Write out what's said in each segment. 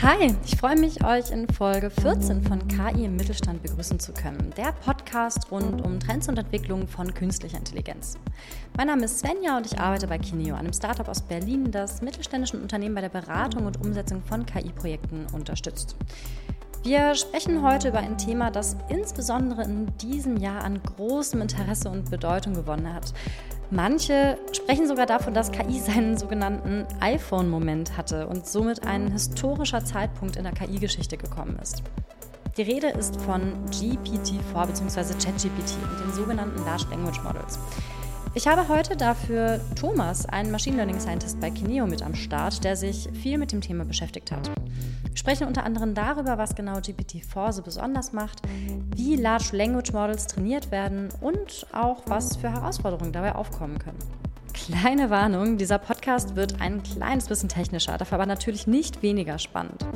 Hi, ich freue mich, euch in Folge 14 von KI im Mittelstand begrüßen zu können. Der Podcast rund um Trends und Entwicklungen von künstlicher Intelligenz. Mein Name ist Svenja und ich arbeite bei Kineo, einem Startup aus Berlin, das mittelständischen Unternehmen bei der Beratung und Umsetzung von KI-Projekten unterstützt. Wir sprechen heute über ein Thema, das insbesondere in diesem Jahr an großem Interesse und Bedeutung gewonnen hat. Manche sprechen sogar davon, dass KI seinen sogenannten iPhone-Moment hatte und somit ein historischer Zeitpunkt in der KI-Geschichte gekommen ist. Die Rede ist von GPT-4 bzw. ChatGPT und den sogenannten Large Language Models. Ich habe heute dafür Thomas, einen Machine Learning Scientist bei Kineo, mit am Start, der sich viel mit dem Thema beschäftigt hat. Wir sprechen unter anderem darüber, was genau GPT-4 so besonders macht, wie Large Language Models trainiert werden und auch was für Herausforderungen dabei aufkommen können. Kleine Warnung, dieser Podcast wird ein kleines bisschen technischer, dafür aber natürlich nicht weniger spannend.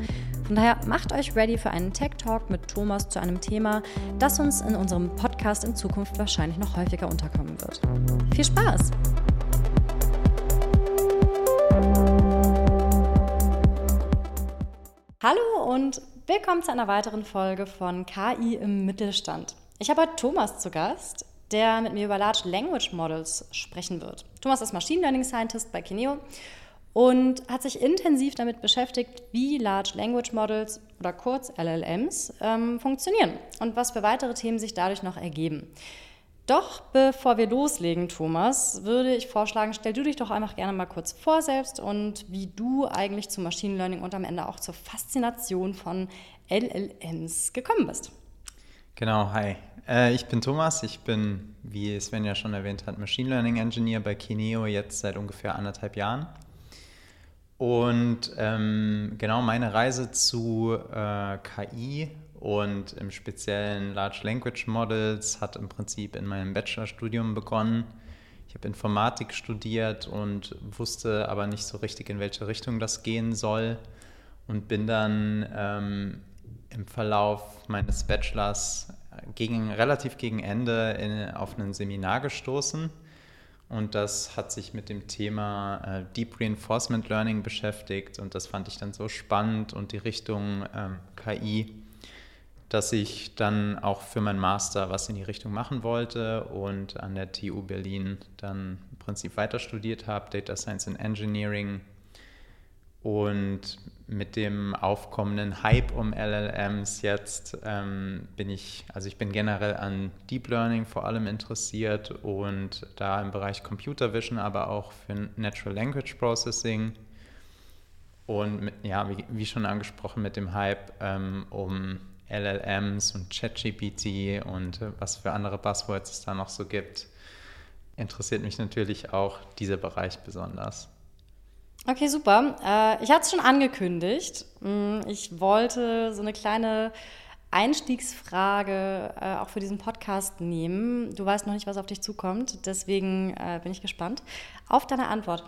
Von daher macht euch ready für einen Tech Talk mit Thomas zu einem Thema, das uns in unserem Podcast in Zukunft wahrscheinlich noch häufiger unterkommen wird. Viel Spaß! Hallo und willkommen zu einer weiteren Folge von KI im Mittelstand. Ich habe heute Thomas zu Gast, der mit mir über Large Language Models sprechen wird. Thomas ist Machine Learning Scientist bei Kineo und hat sich intensiv damit beschäftigt, wie Large Language Models oder kurz LLMs ähm, funktionieren und was für weitere Themen sich dadurch noch ergeben. Doch bevor wir loslegen, Thomas, würde ich vorschlagen, stell du dich doch einfach gerne mal kurz vor selbst und wie du eigentlich zu Machine Learning und am Ende auch zur Faszination von LLMs gekommen bist. Genau, hi. Äh, ich bin Thomas, ich bin, wie Sven ja schon erwähnt hat, Machine Learning Engineer bei Kineo jetzt seit ungefähr anderthalb Jahren. Und ähm, genau meine Reise zu äh, KI und im speziellen Large Language Models hat im Prinzip in meinem Bachelorstudium begonnen. Ich habe Informatik studiert und wusste aber nicht so richtig, in welche Richtung das gehen soll und bin dann ähm, im Verlauf meines Bachelors gegen, relativ gegen Ende in, auf ein Seminar gestoßen. Und das hat sich mit dem Thema äh, Deep Reinforcement Learning beschäftigt. Und das fand ich dann so spannend und die Richtung ähm, KI, dass ich dann auch für meinen Master was in die Richtung machen wollte und an der TU Berlin dann im Prinzip weiter studiert habe, Data Science and Engineering und mit dem aufkommenden Hype um LLMs jetzt ähm, bin ich, also ich bin generell an Deep Learning vor allem interessiert und da im Bereich Computer Vision, aber auch für Natural Language Processing. Und mit, ja, wie, wie, schon angesprochen, mit dem Hype ähm, um LLMs und ChatGPT und äh, was für andere Buzzwords es da noch so gibt, interessiert mich natürlich auch dieser Bereich besonders. Okay, super. Äh, ich hatte es schon angekündigt. Mm, ich wollte so eine kleine Einstiegsfrage äh, auch für diesen Podcast nehmen. Du weißt noch nicht, was auf dich zukommt, deswegen äh, bin ich gespannt auf deine Antwort.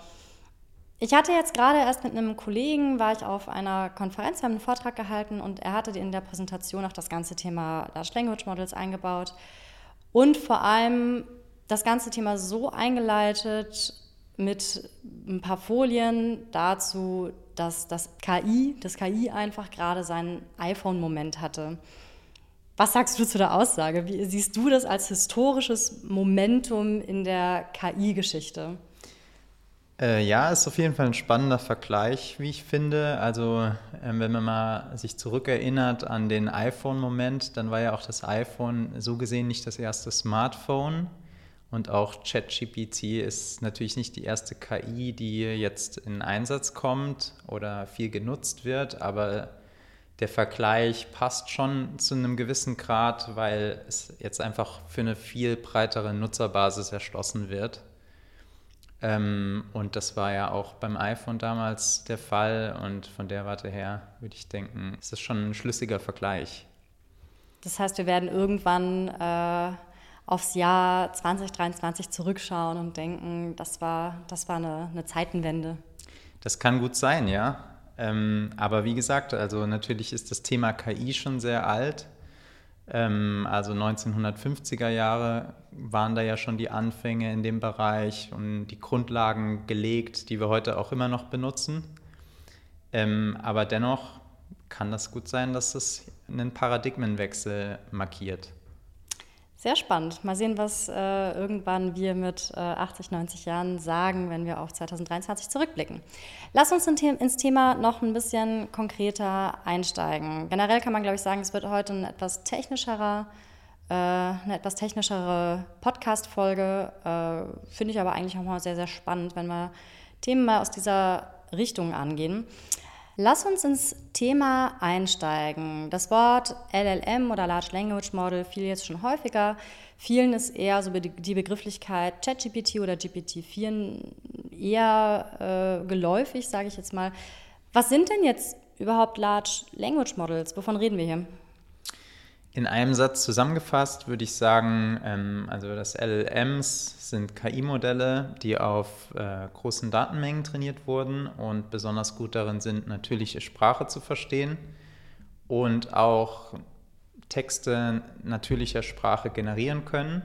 Ich hatte jetzt gerade erst mit einem Kollegen, war ich auf einer Konferenz, haben einen Vortrag gehalten und er hatte in der Präsentation auch das ganze Thema Large Language Models eingebaut und vor allem das ganze Thema so eingeleitet, mit ein paar Folien dazu, dass das KI, das KI einfach gerade seinen iPhone-Moment hatte. Was sagst du zu der Aussage? Wie siehst du das als historisches Momentum in der KI-Geschichte? Äh, ja, ist auf jeden Fall ein spannender Vergleich, wie ich finde. Also, äh, wenn man mal sich zurückerinnert an den iPhone-Moment, dann war ja auch das iPhone so gesehen nicht das erste Smartphone, und auch ChatGPT ist natürlich nicht die erste KI, die jetzt in Einsatz kommt oder viel genutzt wird, aber der Vergleich passt schon zu einem gewissen Grad, weil es jetzt einfach für eine viel breitere Nutzerbasis erschlossen wird. Ähm, und das war ja auch beim iPhone damals der Fall und von der Warte her würde ich denken, ist das schon ein schlüssiger Vergleich. Das heißt, wir werden irgendwann äh aufs Jahr 2023 zurückschauen und denken, das war, das war eine, eine Zeitenwende. Das kann gut sein, ja. Ähm, aber wie gesagt, also natürlich ist das Thema KI schon sehr alt. Ähm, also 1950er Jahre waren da ja schon die Anfänge in dem Bereich und die Grundlagen gelegt, die wir heute auch immer noch benutzen. Ähm, aber dennoch kann das gut sein, dass es einen Paradigmenwechsel markiert. Sehr spannend. Mal sehen, was äh, irgendwann wir mit äh, 80, 90 Jahren sagen, wenn wir auf 2023 zurückblicken. Lass uns ins Thema noch ein bisschen konkreter einsteigen. Generell kann man, glaube ich, sagen, es wird heute ein etwas technischerer, äh, eine etwas technischere Podcast-Folge. Äh, finde ich aber eigentlich auch mal sehr, sehr spannend, wenn wir Themen mal aus dieser Richtung angehen. Lass uns ins Thema einsteigen. Das Wort LLM oder Large Language Model fiel jetzt schon häufiger. Vielen ist eher so die Begrifflichkeit ChatGPT oder GPT-4 eher äh, geläufig, sage ich jetzt mal. Was sind denn jetzt überhaupt Large Language Models? Wovon reden wir hier? In einem Satz zusammengefasst würde ich sagen, ähm, also das LLMs sind KI-Modelle, die auf äh, großen Datenmengen trainiert wurden und besonders gut darin sind, natürliche Sprache zu verstehen und auch Texte natürlicher Sprache generieren können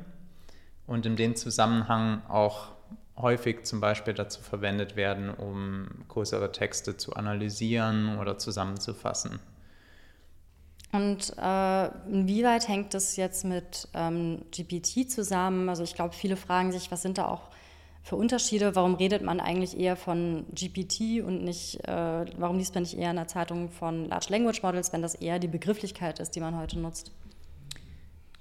und in dem Zusammenhang auch häufig zum Beispiel dazu verwendet werden, um größere Texte zu analysieren oder zusammenzufassen. Und äh, inwieweit hängt das jetzt mit ähm, GPT zusammen? Also ich glaube, viele fragen sich, was sind da auch für Unterschiede? Warum redet man eigentlich eher von GPT und nicht, äh, warum liest man nicht eher in der Zeitung von Large Language Models, wenn das eher die Begrifflichkeit ist, die man heute nutzt?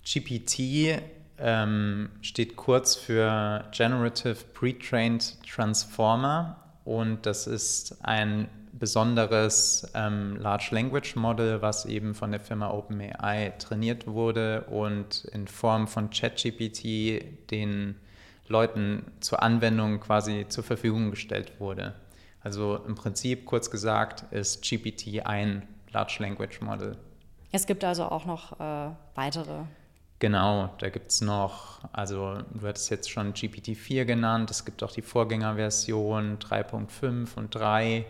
GPT ähm, steht kurz für Generative Pre-Trained Transformer und das ist ein besonderes ähm, Large Language Model, was eben von der Firma OpenAI trainiert wurde und in Form von ChatGPT den Leuten zur Anwendung quasi zur Verfügung gestellt wurde. Also im Prinzip, kurz gesagt, ist GPT ein Large Language Model. Es gibt also auch noch äh, weitere. Genau, da gibt es noch, also du hattest jetzt schon GPT-4 genannt, es gibt auch die Vorgängerversion 3.5 und 3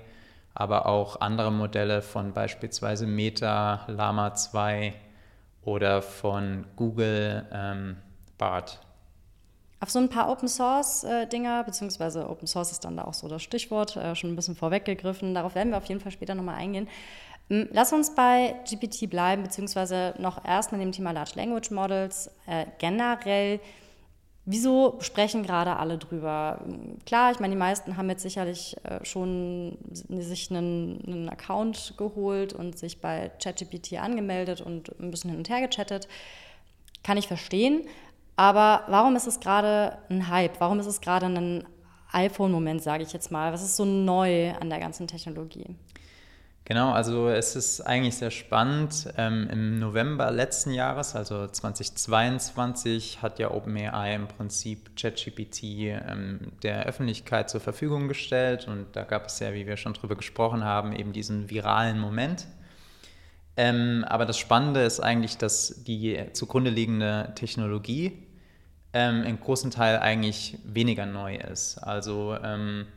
aber auch andere Modelle von beispielsweise Meta, Lama 2 oder von Google ähm, BART. Auf so ein paar Open Source äh, Dinger, beziehungsweise Open Source ist dann da auch so das Stichwort, äh, schon ein bisschen vorweggegriffen. Darauf werden wir auf jeden Fall später nochmal eingehen. Ähm, lass uns bei GPT bleiben, beziehungsweise noch erst mit dem Thema Large Language Models äh, generell. Wieso sprechen gerade alle drüber? Klar, ich meine, die meisten haben jetzt sicherlich äh, schon sich einen, einen, Account geholt und sich bei ChatGPT angemeldet und ein bisschen hin und her gechattet. Kann ich verstehen. Aber warum ist es gerade ein Hype? Warum ist es gerade ein iPhone-Moment, sage ich jetzt mal? Was ist so neu an der ganzen Technologie? Genau, also es ist eigentlich sehr spannend. Ähm, Im November letzten Jahres, also 2022, hat ja OpenAI im Prinzip ChatGPT ähm, der Öffentlichkeit zur Verfügung gestellt und da gab es ja, wie wir schon drüber gesprochen haben, eben diesen viralen Moment. Ähm, aber das Spannende ist eigentlich, dass die zugrunde liegende Technologie ähm, im großen Teil eigentlich weniger neu ist. Also ähm,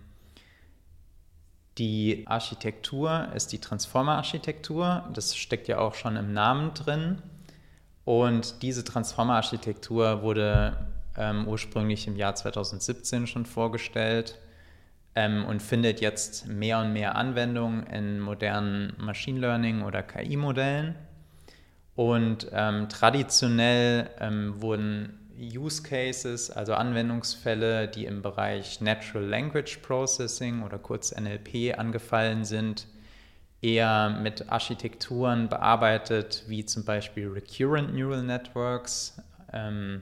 die Architektur ist die Transformer-Architektur. Das steckt ja auch schon im Namen drin. Und diese Transformer-Architektur wurde ähm, ursprünglich im Jahr 2017 schon vorgestellt ähm, und findet jetzt mehr und mehr Anwendung in modernen Machine Learning oder KI-Modellen. Und ähm, traditionell ähm, wurden Use Cases, also Anwendungsfälle, die im Bereich Natural Language Processing oder kurz NLP angefallen sind, eher mit Architekturen bearbeitet, wie zum Beispiel Recurrent Neural Networks ähm,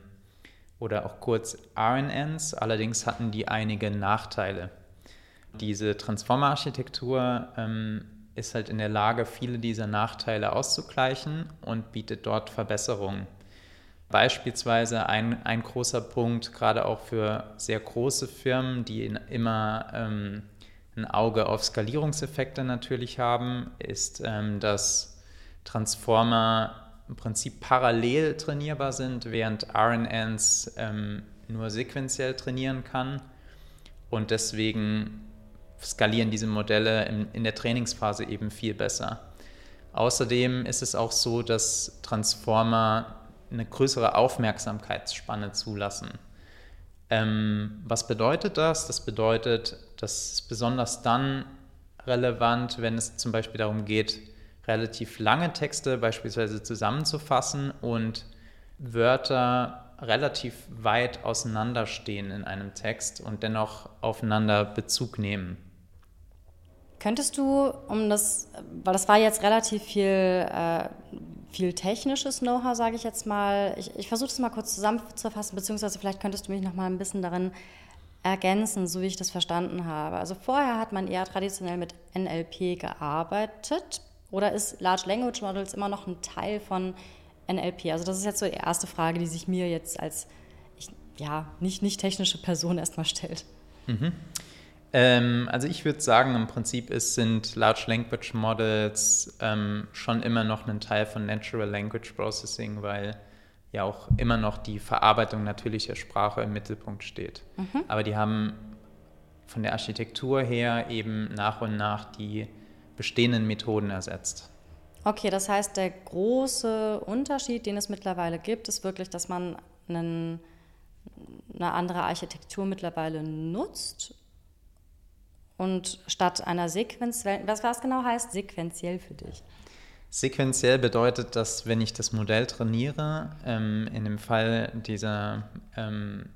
oder auch kurz RNNs. Allerdings hatten die einige Nachteile. Diese Transformer-Architektur ähm, ist halt in der Lage, viele dieser Nachteile auszugleichen und bietet dort Verbesserungen. Beispielsweise ein, ein großer Punkt, gerade auch für sehr große Firmen, die immer ähm, ein Auge auf Skalierungseffekte natürlich haben, ist, ähm, dass Transformer im Prinzip parallel trainierbar sind, während RNNs ähm, nur sequenziell trainieren kann. Und deswegen skalieren diese Modelle in, in der Trainingsphase eben viel besser. Außerdem ist es auch so, dass Transformer eine größere Aufmerksamkeitsspanne zulassen. Ähm, was bedeutet das? Das bedeutet, dass es besonders dann relevant, wenn es zum Beispiel darum geht, relativ lange Texte beispielsweise zusammenzufassen und Wörter relativ weit auseinanderstehen in einem Text und dennoch aufeinander Bezug nehmen. Könntest du, um das, weil das war jetzt relativ viel, äh, viel technisches Know-how, sage ich jetzt mal, ich, ich versuche das mal kurz zusammenzufassen, beziehungsweise vielleicht könntest du mich noch mal ein bisschen darin ergänzen, so wie ich das verstanden habe. Also vorher hat man eher traditionell mit NLP gearbeitet oder ist Large Language Models immer noch ein Teil von NLP? Also das ist jetzt so die erste Frage, die sich mir jetzt als ich, ja, nicht, nicht technische Person erstmal stellt. Mhm. Ähm, also ich würde sagen, im Prinzip ist, sind Large Language Models ähm, schon immer noch ein Teil von Natural Language Processing, weil ja auch immer noch die Verarbeitung natürlicher Sprache im Mittelpunkt steht. Mhm. Aber die haben von der Architektur her eben nach und nach die bestehenden Methoden ersetzt. Okay, das heißt, der große Unterschied, den es mittlerweile gibt, ist wirklich, dass man einen, eine andere Architektur mittlerweile nutzt und statt einer sequenziellen, was, was genau heißt sequenziell für dich? Sequenziell bedeutet, dass wenn ich das Modell trainiere, ähm, in dem Fall dieser ähm,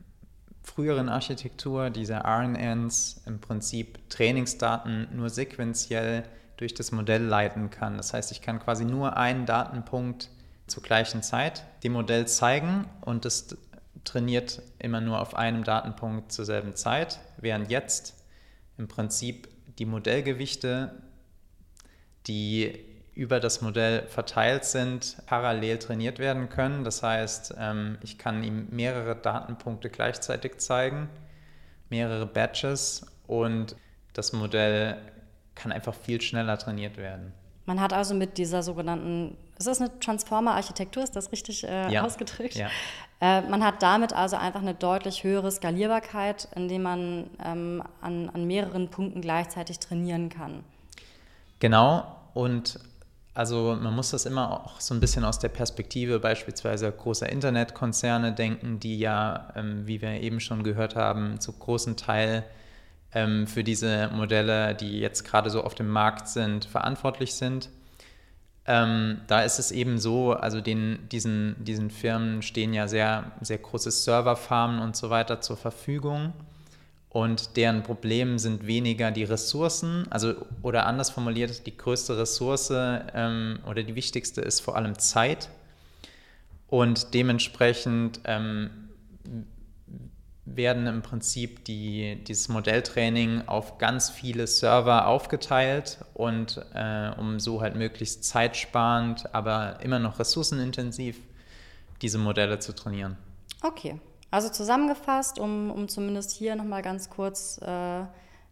früheren Architektur, dieser RNNs, im Prinzip Trainingsdaten nur sequenziell durch das Modell leiten kann. Das heißt, ich kann quasi nur einen Datenpunkt zur gleichen Zeit dem Modell zeigen und es trainiert immer nur auf einem Datenpunkt zur selben Zeit, während jetzt im Prinzip die Modellgewichte, die über das Modell verteilt sind, parallel trainiert werden können. Das heißt, ähm, ich kann ihm mehrere Datenpunkte gleichzeitig zeigen, mehrere Batches und das Modell kann einfach viel schneller trainiert werden. Man hat also mit dieser sogenannten, ist das eine Transformer-Architektur, ist das richtig äh, ja. ausgedrückt? Ja. Äh, man hat damit also einfach eine deutlich höhere Skalierbarkeit, indem man ähm, an, an mehreren Punkten gleichzeitig trainieren kann. Genau, und also man muss das immer auch so ein bisschen aus der Perspektive beispielsweise großer Internetkonzerne denken, die ja, ähm, wie wir eben schon gehört haben, zu großen Teil ähm, für diese Modelle, die jetzt gerade so auf dem Markt sind, verantwortlich sind. Ähm, da ist es eben so, also den, diesen, diesen Firmen stehen ja sehr, sehr große Serverfarmen und so weiter zur Verfügung. Und deren Problem sind weniger die Ressourcen, also oder anders formuliert, die größte Ressource ähm, oder die wichtigste ist vor allem Zeit. Und dementsprechend ähm, werden im Prinzip die, dieses Modelltraining auf ganz viele Server aufgeteilt und äh, um so halt möglichst zeitsparend, aber immer noch ressourcenintensiv diese Modelle zu trainieren. Okay, also zusammengefasst, um, um zumindest hier nochmal ganz kurz äh,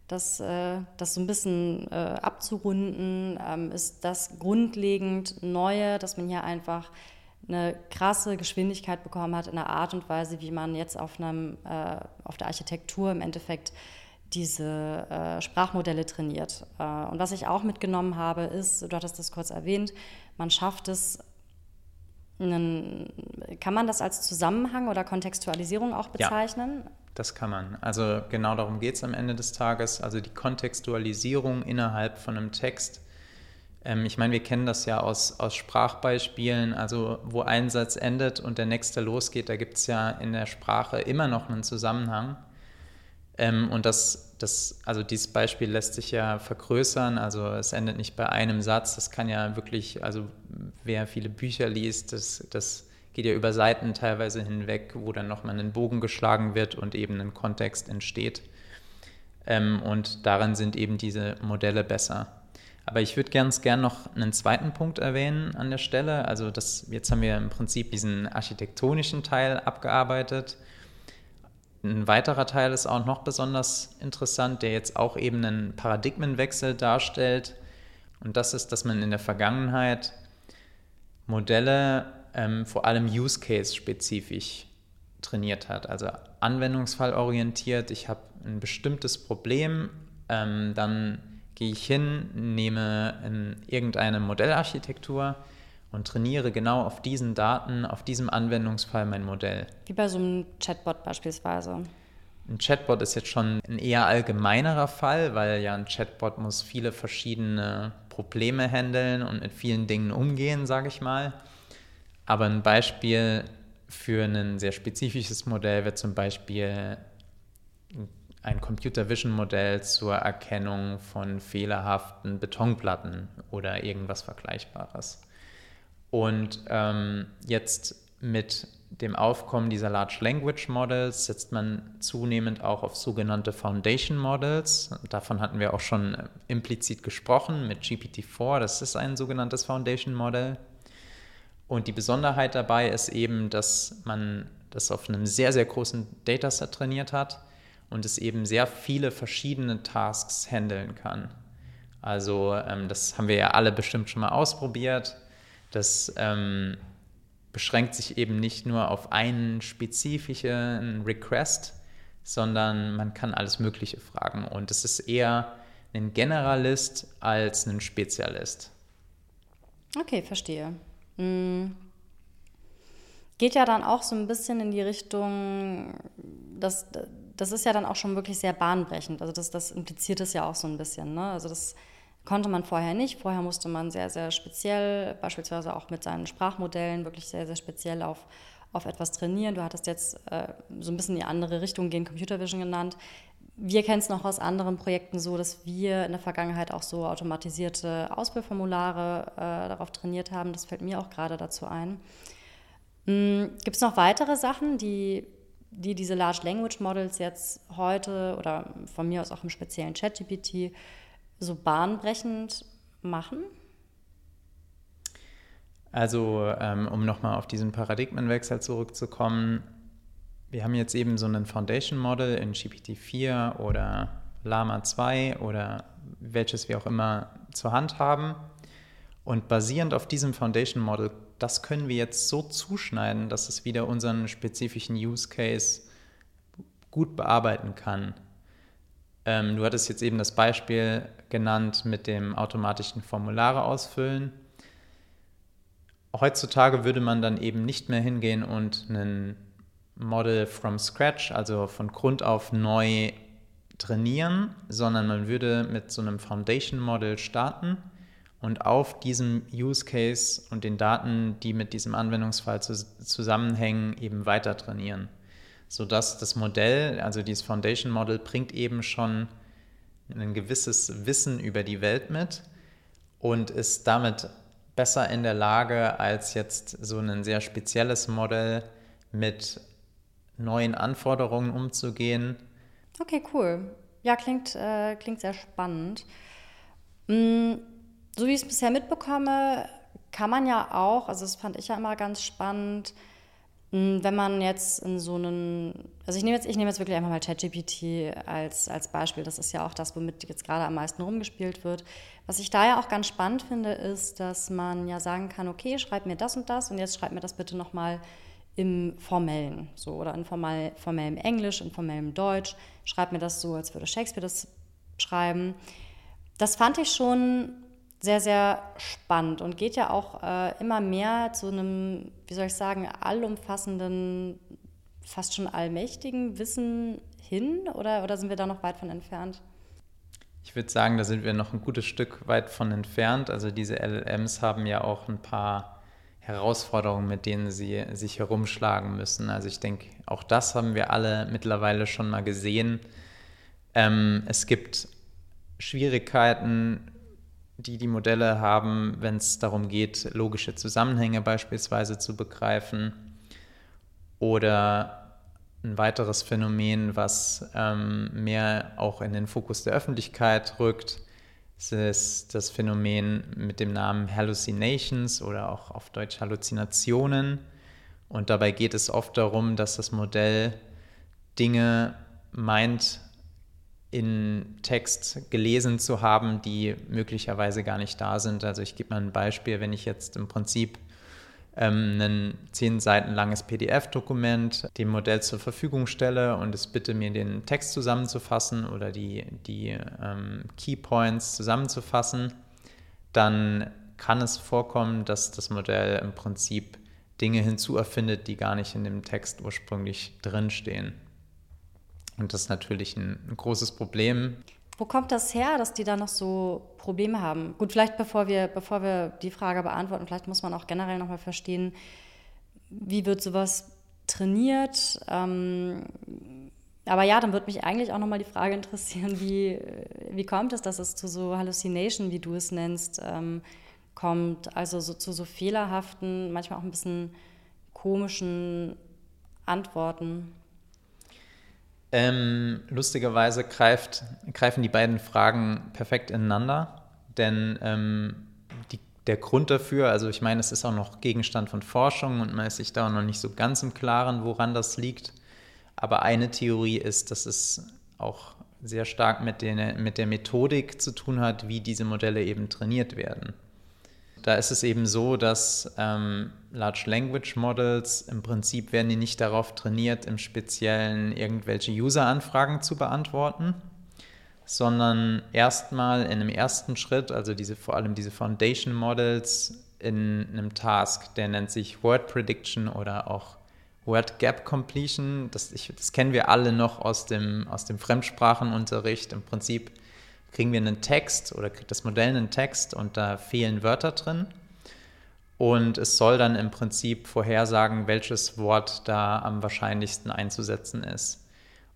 das, äh, das so ein bisschen äh, abzurunden, ähm, ist das grundlegend Neue, dass man hier einfach eine krasse Geschwindigkeit bekommen hat in der Art und Weise, wie man jetzt auf, einem, äh, auf der Architektur im Endeffekt diese äh, Sprachmodelle trainiert. Äh, und was ich auch mitgenommen habe, ist, du hattest das kurz erwähnt, man schafft es einen, kann man das als Zusammenhang oder Kontextualisierung auch bezeichnen? Ja, das kann man. Also genau darum geht es am Ende des Tages. Also die Kontextualisierung innerhalb von einem Text. Ähm, ich meine, wir kennen das ja aus, aus Sprachbeispielen, also wo ein Satz endet und der nächste losgeht, da gibt es ja in der Sprache immer noch einen Zusammenhang. Ähm, und das, das, also dieses Beispiel lässt sich ja vergrößern. Also es endet nicht bei einem Satz. Das kann ja wirklich, also wer viele Bücher liest, das, das geht ja über Seiten teilweise hinweg, wo dann nochmal ein Bogen geschlagen wird und eben ein Kontext entsteht. Ähm, und daran sind eben diese Modelle besser. Aber ich würde ganz gern noch einen zweiten Punkt erwähnen an der Stelle. Also das, jetzt haben wir im Prinzip diesen architektonischen Teil abgearbeitet. Ein weiterer Teil ist auch noch besonders interessant, der jetzt auch eben einen Paradigmenwechsel darstellt. Und das ist, dass man in der Vergangenheit Modelle ähm, vor allem Use Case spezifisch trainiert hat, also anwendungsfallorientiert. Ich habe ein bestimmtes Problem, ähm, dann gehe ich hin, nehme in irgendeine Modellarchitektur und trainiere genau auf diesen Daten, auf diesem Anwendungsfall mein Modell. Wie bei so einem Chatbot beispielsweise. Ein Chatbot ist jetzt schon ein eher allgemeinerer Fall, weil ja ein Chatbot muss viele verschiedene Probleme handeln und mit vielen Dingen umgehen, sage ich mal. Aber ein Beispiel für ein sehr spezifisches Modell wird zum Beispiel ein Computer Vision Modell zur Erkennung von fehlerhaften Betonplatten oder irgendwas Vergleichbares. Und ähm, jetzt mit dem Aufkommen dieser Large Language Models setzt man zunehmend auch auf sogenannte Foundation Models. Davon hatten wir auch schon äh, implizit gesprochen mit GPT-4. Das ist ein sogenanntes Foundation Model. Und die Besonderheit dabei ist eben, dass man das auf einem sehr, sehr großen Dataset trainiert hat und es eben sehr viele verschiedene Tasks handeln kann. Also ähm, das haben wir ja alle bestimmt schon mal ausprobiert. Das ähm, beschränkt sich eben nicht nur auf einen spezifischen Request, sondern man kann alles Mögliche fragen. Und es ist eher ein Generalist als ein Spezialist. Okay, verstehe. Mhm. Geht ja dann auch so ein bisschen in die Richtung, dass das ist ja dann auch schon wirklich sehr bahnbrechend. Also das, das impliziert es ja auch so ein bisschen. Ne? Also das konnte man vorher nicht. Vorher musste man sehr, sehr speziell, beispielsweise auch mit seinen Sprachmodellen, wirklich sehr, sehr speziell auf, auf etwas trainieren. Du hattest jetzt äh, so ein bisschen in die andere Richtung gehen, Computer Vision genannt. Wir kennen es noch aus anderen Projekten so, dass wir in der Vergangenheit auch so automatisierte Ausbildformulare äh, darauf trainiert haben. Das fällt mir auch gerade dazu ein. Hm, Gibt es noch weitere Sachen, die die diese Large Language Models jetzt heute oder von mir aus auch im speziellen ChatGPT so bahnbrechend machen? Also, ähm, um nochmal auf diesen Paradigmenwechsel zurückzukommen, wir haben jetzt eben so ein Foundation Model in GPT-4 oder Lama 2 oder welches wir auch immer zur Hand haben. Und basierend auf diesem Foundation Model das können wir jetzt so zuschneiden, dass es wieder unseren spezifischen Use Case gut bearbeiten kann. Ähm, du hattest jetzt eben das Beispiel genannt mit dem automatischen Formulare ausfüllen. Heutzutage würde man dann eben nicht mehr hingehen und ein Model from scratch, also von Grund auf neu trainieren, sondern man würde mit so einem Foundation Model starten und auf diesem Use Case und den Daten, die mit diesem Anwendungsfall zu, zusammenhängen, eben weiter trainieren. Sodass das Modell, also dieses Foundation Model, bringt eben schon ein gewisses Wissen über die Welt mit und ist damit besser in der Lage, als jetzt so ein sehr spezielles Modell mit neuen Anforderungen umzugehen. Okay, cool. Ja, klingt, äh, klingt sehr spannend. Mm so wie ich es bisher mitbekomme, kann man ja auch, also das fand ich ja immer ganz spannend, wenn man jetzt in so einen, also ich nehme jetzt, ich nehme jetzt wirklich einfach mal ChatGPT als, als Beispiel, das ist ja auch das, womit jetzt gerade am meisten rumgespielt wird. Was ich da ja auch ganz spannend finde, ist, dass man ja sagen kann, okay, schreib mir das und das und jetzt schreib mir das bitte nochmal im Formellen, so oder in formal, formellem Englisch, in formellem Deutsch, schreib mir das so, als würde Shakespeare das schreiben. Das fand ich schon sehr, sehr spannend und geht ja auch äh, immer mehr zu einem, wie soll ich sagen, allumfassenden, fast schon allmächtigen Wissen hin oder, oder sind wir da noch weit von entfernt? Ich würde sagen, da sind wir noch ein gutes Stück weit von entfernt. Also diese LLMs haben ja auch ein paar Herausforderungen, mit denen sie sich herumschlagen müssen. Also ich denke, auch das haben wir alle mittlerweile schon mal gesehen. Ähm, es gibt Schwierigkeiten, die die Modelle haben, wenn es darum geht, logische Zusammenhänge beispielsweise zu begreifen. Oder ein weiteres Phänomen, was ähm, mehr auch in den Fokus der Öffentlichkeit rückt, ist das Phänomen mit dem Namen Hallucinations oder auch auf Deutsch Halluzinationen. Und dabei geht es oft darum, dass das Modell Dinge meint, in Text gelesen zu haben, die möglicherweise gar nicht da sind. Also ich gebe mal ein Beispiel, wenn ich jetzt im Prinzip ähm, ein zehn Seiten langes PDF-Dokument dem Modell zur Verfügung stelle und es bitte mir den Text zusammenzufassen oder die, die ähm, Keypoints zusammenzufassen, dann kann es vorkommen, dass das Modell im Prinzip Dinge hinzuerfindet, die gar nicht in dem Text ursprünglich drinstehen. Und das ist natürlich ein, ein großes Problem. Wo kommt das her, dass die da noch so Probleme haben? Gut, vielleicht bevor wir, bevor wir die Frage beantworten, vielleicht muss man auch generell nochmal verstehen, wie wird sowas trainiert? Ähm, aber ja, dann würde mich eigentlich auch nochmal die Frage interessieren, wie, wie kommt es, dass es zu so Hallucination, wie du es nennst, ähm, kommt? Also so, zu so fehlerhaften, manchmal auch ein bisschen komischen Antworten. Ähm, lustigerweise greift, greifen die beiden Fragen perfekt ineinander, denn ähm, die, der Grund dafür, also ich meine, es ist auch noch Gegenstand von Forschung und man ist sich da auch noch nicht so ganz im Klaren, woran das liegt. Aber eine Theorie ist, dass es auch sehr stark mit, den, mit der Methodik zu tun hat, wie diese Modelle eben trainiert werden. Da ist es eben so, dass ähm, Large Language Models im Prinzip werden die nicht darauf trainiert, im Speziellen irgendwelche User-Anfragen zu beantworten, sondern erstmal in einem ersten Schritt, also diese, vor allem diese Foundation Models in einem Task, der nennt sich Word Prediction oder auch Word Gap Completion. Das, ich, das kennen wir alle noch aus dem, aus dem Fremdsprachenunterricht. Im Prinzip kriegen wir einen Text oder kriegt das Modell einen Text und da fehlen Wörter drin. Und es soll dann im Prinzip vorhersagen, welches Wort da am wahrscheinlichsten einzusetzen ist.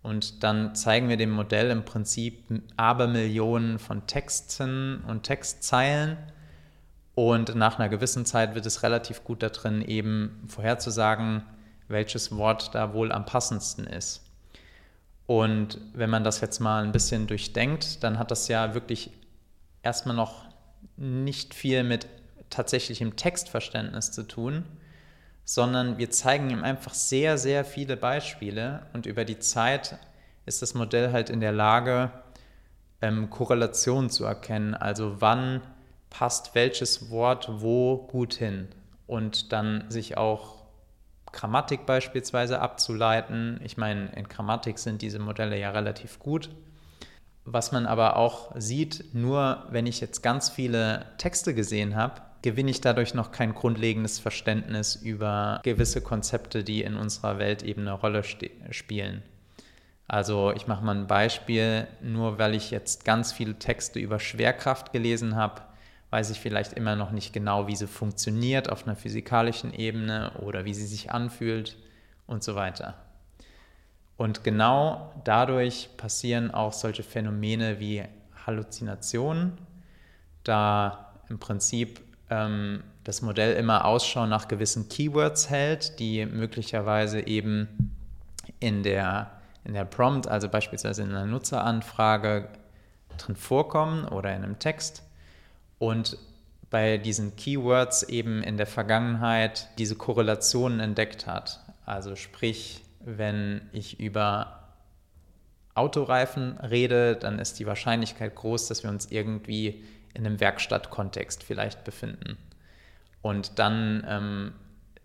Und dann zeigen wir dem Modell im Prinzip Abermillionen von Texten und Textzeilen. Und nach einer gewissen Zeit wird es relativ gut da drin, eben vorherzusagen, welches Wort da wohl am passendsten ist. Und wenn man das jetzt mal ein bisschen durchdenkt, dann hat das ja wirklich erstmal noch nicht viel mit tatsächlichem Textverständnis zu tun, sondern wir zeigen ihm einfach sehr, sehr viele Beispiele und über die Zeit ist das Modell halt in der Lage, ähm, Korrelationen zu erkennen, also wann passt welches Wort wo gut hin und dann sich auch Grammatik beispielsweise abzuleiten. Ich meine, in Grammatik sind diese Modelle ja relativ gut. Was man aber auch sieht, nur wenn ich jetzt ganz viele Texte gesehen habe, gewinne ich dadurch noch kein grundlegendes Verständnis über gewisse Konzepte, die in unserer Welt eben eine Rolle spielen. Also ich mache mal ein Beispiel, nur weil ich jetzt ganz viele Texte über Schwerkraft gelesen habe, weiß ich vielleicht immer noch nicht genau, wie sie funktioniert auf einer physikalischen Ebene oder wie sie sich anfühlt und so weiter. Und genau dadurch passieren auch solche Phänomene wie Halluzinationen, da im Prinzip ähm, das Modell immer Ausschau nach gewissen Keywords hält, die möglicherweise eben in der, in der Prompt, also beispielsweise in einer Nutzeranfrage drin vorkommen oder in einem Text und bei diesen Keywords eben in der Vergangenheit diese Korrelationen entdeckt hat. Also sprich, wenn ich über Autoreifen rede, dann ist die Wahrscheinlichkeit groß, dass wir uns irgendwie in einem Werkstattkontext vielleicht befinden. Und dann ähm,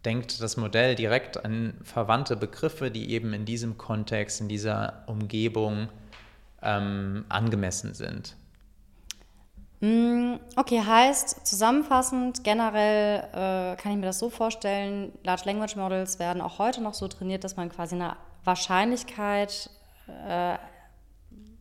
denkt das Modell direkt an verwandte Begriffe, die eben in diesem Kontext, in dieser Umgebung ähm, angemessen sind. Mm, okay, heißt zusammenfassend, generell äh, kann ich mir das so vorstellen, Large Language Models werden auch heute noch so trainiert, dass man quasi eine Wahrscheinlichkeit äh,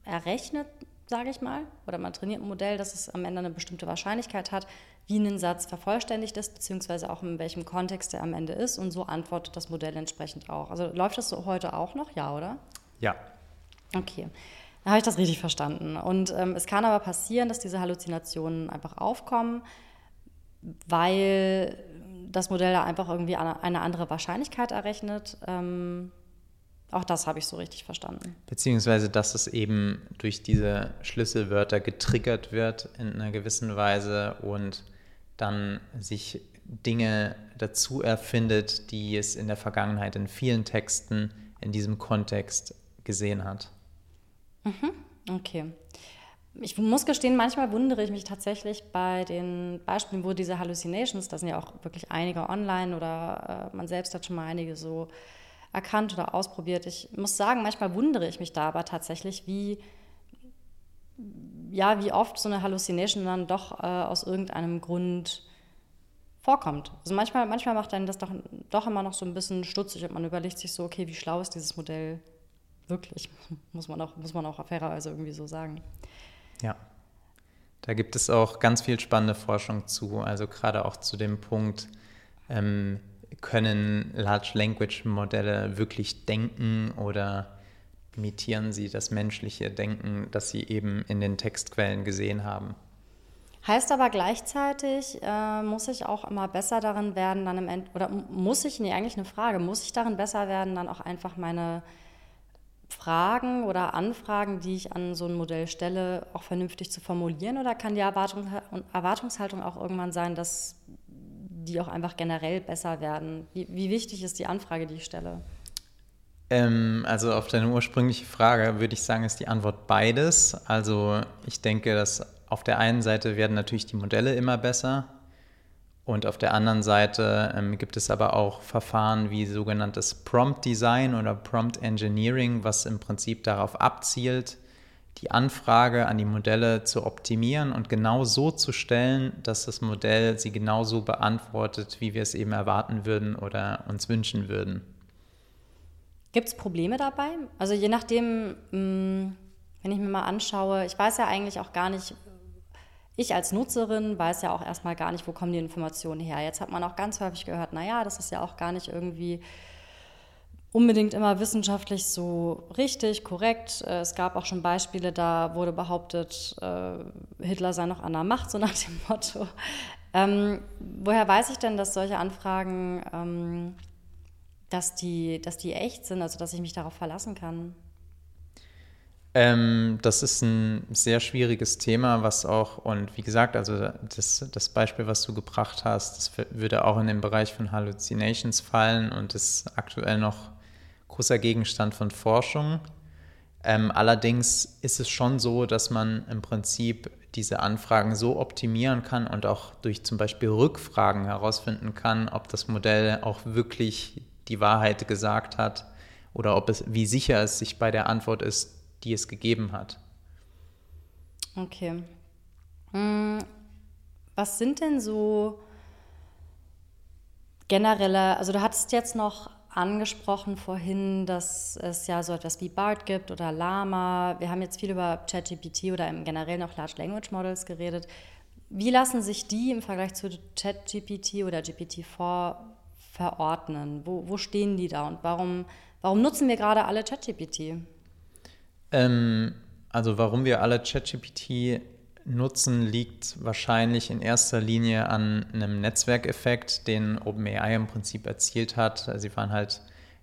errechnet, sage ich mal, oder man trainiert ein Modell, dass es am Ende eine bestimmte Wahrscheinlichkeit hat, wie ein Satz vervollständigt ist, beziehungsweise auch in welchem Kontext er am Ende ist und so antwortet das Modell entsprechend auch. Also läuft das so heute auch noch, ja, oder? Ja. Okay. Da habe ich das richtig verstanden. Und ähm, es kann aber passieren, dass diese Halluzinationen einfach aufkommen, weil das Modell da einfach irgendwie eine andere Wahrscheinlichkeit errechnet. Ähm, auch das habe ich so richtig verstanden. Beziehungsweise, dass es eben durch diese Schlüsselwörter getriggert wird in einer gewissen Weise und dann sich Dinge dazu erfindet, die es in der Vergangenheit in vielen Texten in diesem Kontext gesehen hat. Mhm. Okay. Ich muss gestehen, manchmal wundere ich mich tatsächlich bei den Beispielen, wo diese Hallucinations, da sind ja auch wirklich einige online oder äh, man selbst hat schon mal einige so erkannt oder ausprobiert. Ich muss sagen, manchmal wundere ich mich da aber tatsächlich, wie, ja, wie oft so eine Hallucination dann doch äh, aus irgendeinem Grund vorkommt. Also manchmal, manchmal macht einen das doch, doch immer noch so ein bisschen stutzig und man überlegt sich so, okay, wie schlau ist dieses Modell Wirklich, muss man auch, muss man auch fairerweise irgendwie so sagen. Ja. Da gibt es auch ganz viel spannende Forschung zu, also gerade auch zu dem Punkt, ähm, können Large Language Modelle wirklich denken oder imitieren sie das menschliche Denken, das sie eben in den Textquellen gesehen haben? Heißt aber gleichzeitig, äh, muss ich auch immer besser darin werden, dann im End oder muss ich, nee, eigentlich eine Frage, muss ich darin besser werden, dann auch einfach meine Fragen oder Anfragen, die ich an so ein Modell stelle, auch vernünftig zu formulieren? Oder kann die Erwartung, Erwartungshaltung auch irgendwann sein, dass die auch einfach generell besser werden? Wie, wie wichtig ist die Anfrage, die ich stelle? Ähm, also auf deine ursprüngliche Frage würde ich sagen, ist die Antwort beides. Also ich denke, dass auf der einen Seite werden natürlich die Modelle immer besser und auf der anderen Seite ähm, gibt es aber auch Verfahren wie sogenanntes Prompt Design oder Prompt Engineering, was im Prinzip darauf abzielt, die Anfrage an die Modelle zu optimieren und genau so zu stellen, dass das Modell sie genauso beantwortet, wie wir es eben erwarten würden oder uns wünschen würden. Gibt es Probleme dabei? Also je nachdem, mm, wenn ich mir mal anschaue, ich weiß ja eigentlich auch gar nicht, ich als Nutzerin weiß ja auch erstmal gar nicht, wo kommen die Informationen her. Jetzt hat man auch ganz häufig gehört, naja, das ist ja auch gar nicht irgendwie unbedingt immer wissenschaftlich so richtig, korrekt. Äh, es gab auch schon Beispiele, da wurde behauptet, äh, Hitler sei noch an der Macht, so nach dem Motto. Ähm, woher weiß ich denn, dass solche Anfragen, ähm, dass, die, dass die echt sind, also dass ich mich darauf verlassen kann? Ähm, das ist ein sehr schwieriges Thema, was auch, und wie gesagt, also das, das Beispiel, was du gebracht hast, das würde auch in den Bereich von Hallucinations fallen und ist aktuell noch großer Gegenstand von Forschung. Ähm, allerdings ist es schon so, dass man im Prinzip diese Anfragen so optimieren kann und auch durch zum Beispiel Rückfragen herausfinden kann, ob das Modell auch wirklich die Wahrheit gesagt hat oder ob es, wie sicher es sich bei der Antwort ist, die es gegeben hat. Okay. Hm, was sind denn so generelle, also du hattest jetzt noch angesprochen vorhin, dass es ja so etwas wie BART gibt oder Lama. Wir haben jetzt viel über ChatGPT oder im generell noch Large Language Models geredet. Wie lassen sich die im Vergleich zu ChatGPT oder GPT-4 verordnen? Wo, wo stehen die da und warum, warum nutzen wir gerade alle ChatGPT? Ähm, also warum wir alle ChatGPT nutzen, liegt wahrscheinlich in erster Linie an einem Netzwerkeffekt, den OpenAI im Prinzip erzielt hat. Sie waren halt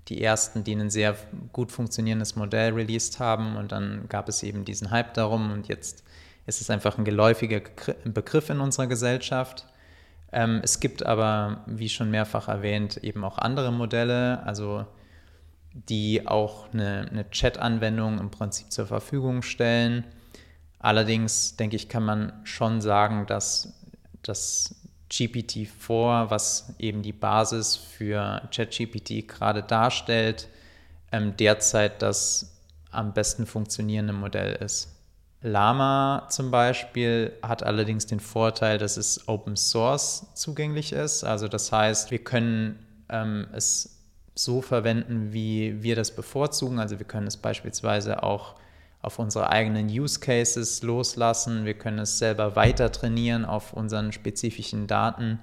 die ersten, die ein sehr gut funktionierendes Modell released haben und dann gab es eben diesen Hype darum und jetzt ist es einfach ein geläufiger Begriff in unserer Gesellschaft. Ähm, es gibt aber, wie schon mehrfach erwähnt, eben auch andere Modelle. Also die auch eine, eine Chat-Anwendung im Prinzip zur Verfügung stellen. Allerdings denke ich, kann man schon sagen, dass das GPT-4, was eben die Basis für ChatGPT gerade darstellt, ähm, derzeit das am besten funktionierende Modell ist. Lama zum Beispiel hat allerdings den Vorteil, dass es Open Source zugänglich ist. Also das heißt, wir können ähm, es so verwenden, wie wir das bevorzugen. Also wir können es beispielsweise auch auf unsere eigenen Use Cases loslassen. Wir können es selber weiter trainieren auf unseren spezifischen Daten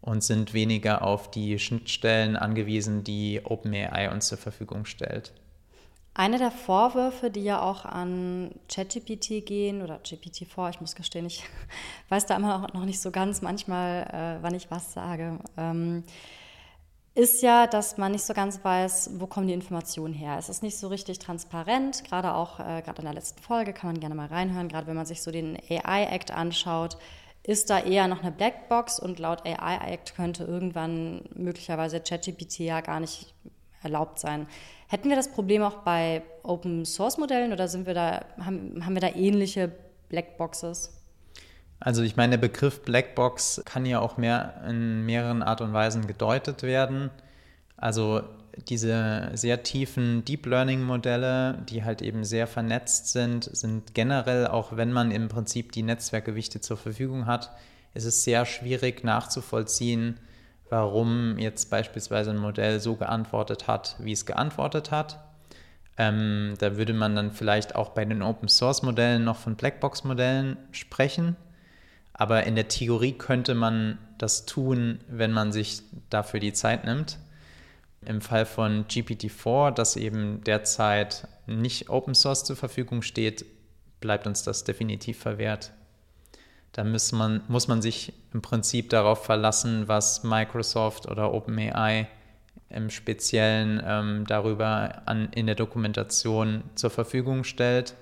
und sind weniger auf die Schnittstellen angewiesen, die OpenAI uns zur Verfügung stellt. Einer der Vorwürfe, die ja auch an ChatGPT gehen oder GPT-4, ich muss gestehen, ich weiß da immer noch nicht so ganz manchmal, äh, wann ich was sage. Ähm, ist ja, dass man nicht so ganz weiß, wo kommen die Informationen her. Es ist nicht so richtig transparent, gerade auch äh, gerade in der letzten Folge kann man gerne mal reinhören, gerade wenn man sich so den AI Act anschaut, ist da eher noch eine Blackbox und laut AI Act könnte irgendwann möglicherweise ChatGPT ja gar nicht erlaubt sein. Hätten wir das Problem auch bei Open Source Modellen oder sind wir da, haben, haben wir da ähnliche Blackboxes? Also ich meine, der Begriff Blackbox kann ja auch mehr in mehreren Art und Weisen gedeutet werden. Also diese sehr tiefen Deep Learning Modelle, die halt eben sehr vernetzt sind, sind generell, auch wenn man im Prinzip die Netzwerkgewichte zur Verfügung hat, ist es sehr schwierig nachzuvollziehen, warum jetzt beispielsweise ein Modell so geantwortet hat, wie es geantwortet hat. Ähm, da würde man dann vielleicht auch bei den Open Source Modellen noch von Blackbox Modellen sprechen. Aber in der Theorie könnte man das tun, wenn man sich dafür die Zeit nimmt. Im Fall von GPT-4, das eben derzeit nicht Open Source zur Verfügung steht, bleibt uns das definitiv verwehrt. Da muss man, muss man sich im Prinzip darauf verlassen, was Microsoft oder OpenAI im Speziellen ähm, darüber an, in der Dokumentation zur Verfügung stellt.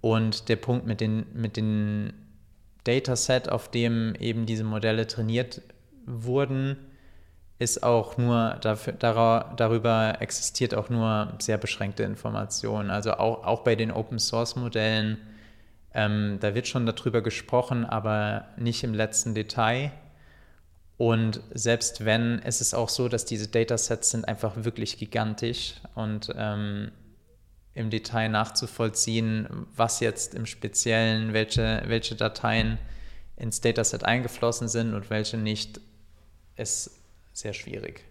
Und der Punkt mit den, mit den Dataset, auf dem eben diese Modelle trainiert wurden, ist auch nur dafür, darüber existiert auch nur sehr beschränkte Informationen. Also auch, auch bei den Open Source Modellen, ähm, da wird schon darüber gesprochen, aber nicht im letzten Detail. Und selbst wenn, ist es auch so, dass diese Datasets sind einfach wirklich gigantisch und ähm, im Detail nachzuvollziehen, was jetzt im Speziellen, welche, welche Dateien ins Dataset eingeflossen sind und welche nicht, ist sehr schwierig.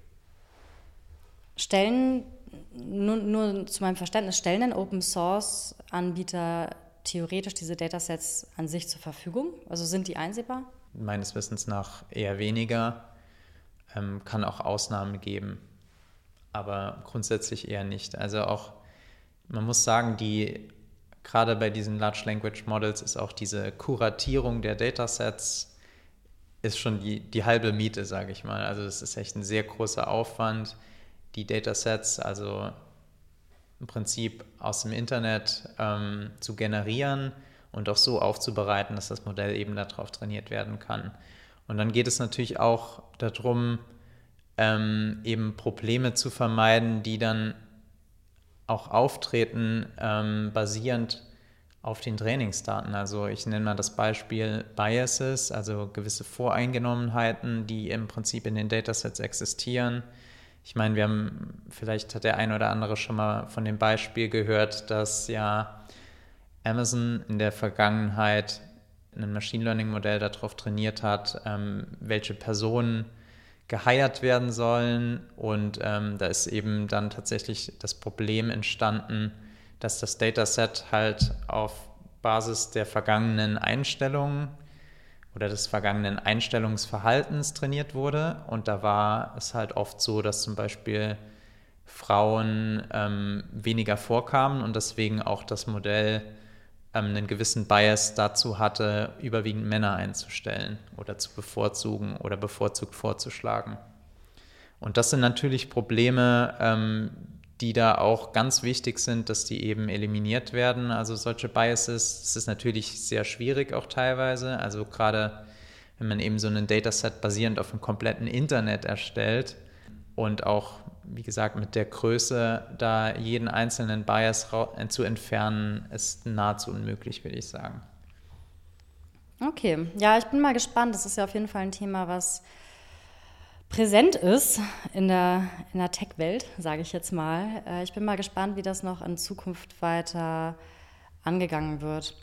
Stellen, nur, nur zu meinem Verständnis, stellen denn Open Source Anbieter theoretisch diese Datasets an sich zur Verfügung? Also sind die einsehbar? Meines Wissens nach eher weniger. Ähm, kann auch Ausnahmen geben, aber grundsätzlich eher nicht. Also auch man muss sagen, die gerade bei diesen Large Language Models ist auch diese Kuratierung der Datasets ist schon die, die halbe Miete, sage ich mal. Also es ist echt ein sehr großer Aufwand, die Datasets, also im Prinzip aus dem Internet ähm, zu generieren und auch so aufzubereiten, dass das Modell eben darauf trainiert werden kann. Und dann geht es natürlich auch darum, ähm, eben Probleme zu vermeiden, die dann auch auftreten, ähm, basierend auf den Trainingsdaten. Also ich nenne mal das Beispiel Biases, also gewisse Voreingenommenheiten, die im Prinzip in den Datasets existieren. Ich meine, wir haben, vielleicht hat der ein oder andere schon mal von dem Beispiel gehört, dass ja Amazon in der Vergangenheit ein Machine Learning Modell darauf trainiert hat, ähm, welche Personen geheiert werden sollen. Und ähm, da ist eben dann tatsächlich das Problem entstanden, dass das Dataset halt auf Basis der vergangenen Einstellungen oder des vergangenen Einstellungsverhaltens trainiert wurde. Und da war es halt oft so, dass zum Beispiel Frauen ähm, weniger vorkamen und deswegen auch das Modell ähm, einen gewissen Bias dazu hatte, überwiegend Männer einzustellen oder zu bevorzugen oder bevorzugt vorzuschlagen. Und das sind natürlich Probleme, ähm, die da auch ganz wichtig sind, dass die eben eliminiert werden. Also solche Biases, das ist natürlich sehr schwierig auch teilweise. Also gerade wenn man eben so ein Dataset basierend auf dem kompletten Internet erstellt und auch, wie gesagt, mit der Größe da jeden einzelnen Bias zu entfernen, ist nahezu unmöglich, würde ich sagen. Okay, ja, ich bin mal gespannt. Das ist ja auf jeden Fall ein Thema, was präsent ist in der, in der Tech-Welt, sage ich jetzt mal. Äh, ich bin mal gespannt, wie das noch in Zukunft weiter angegangen wird.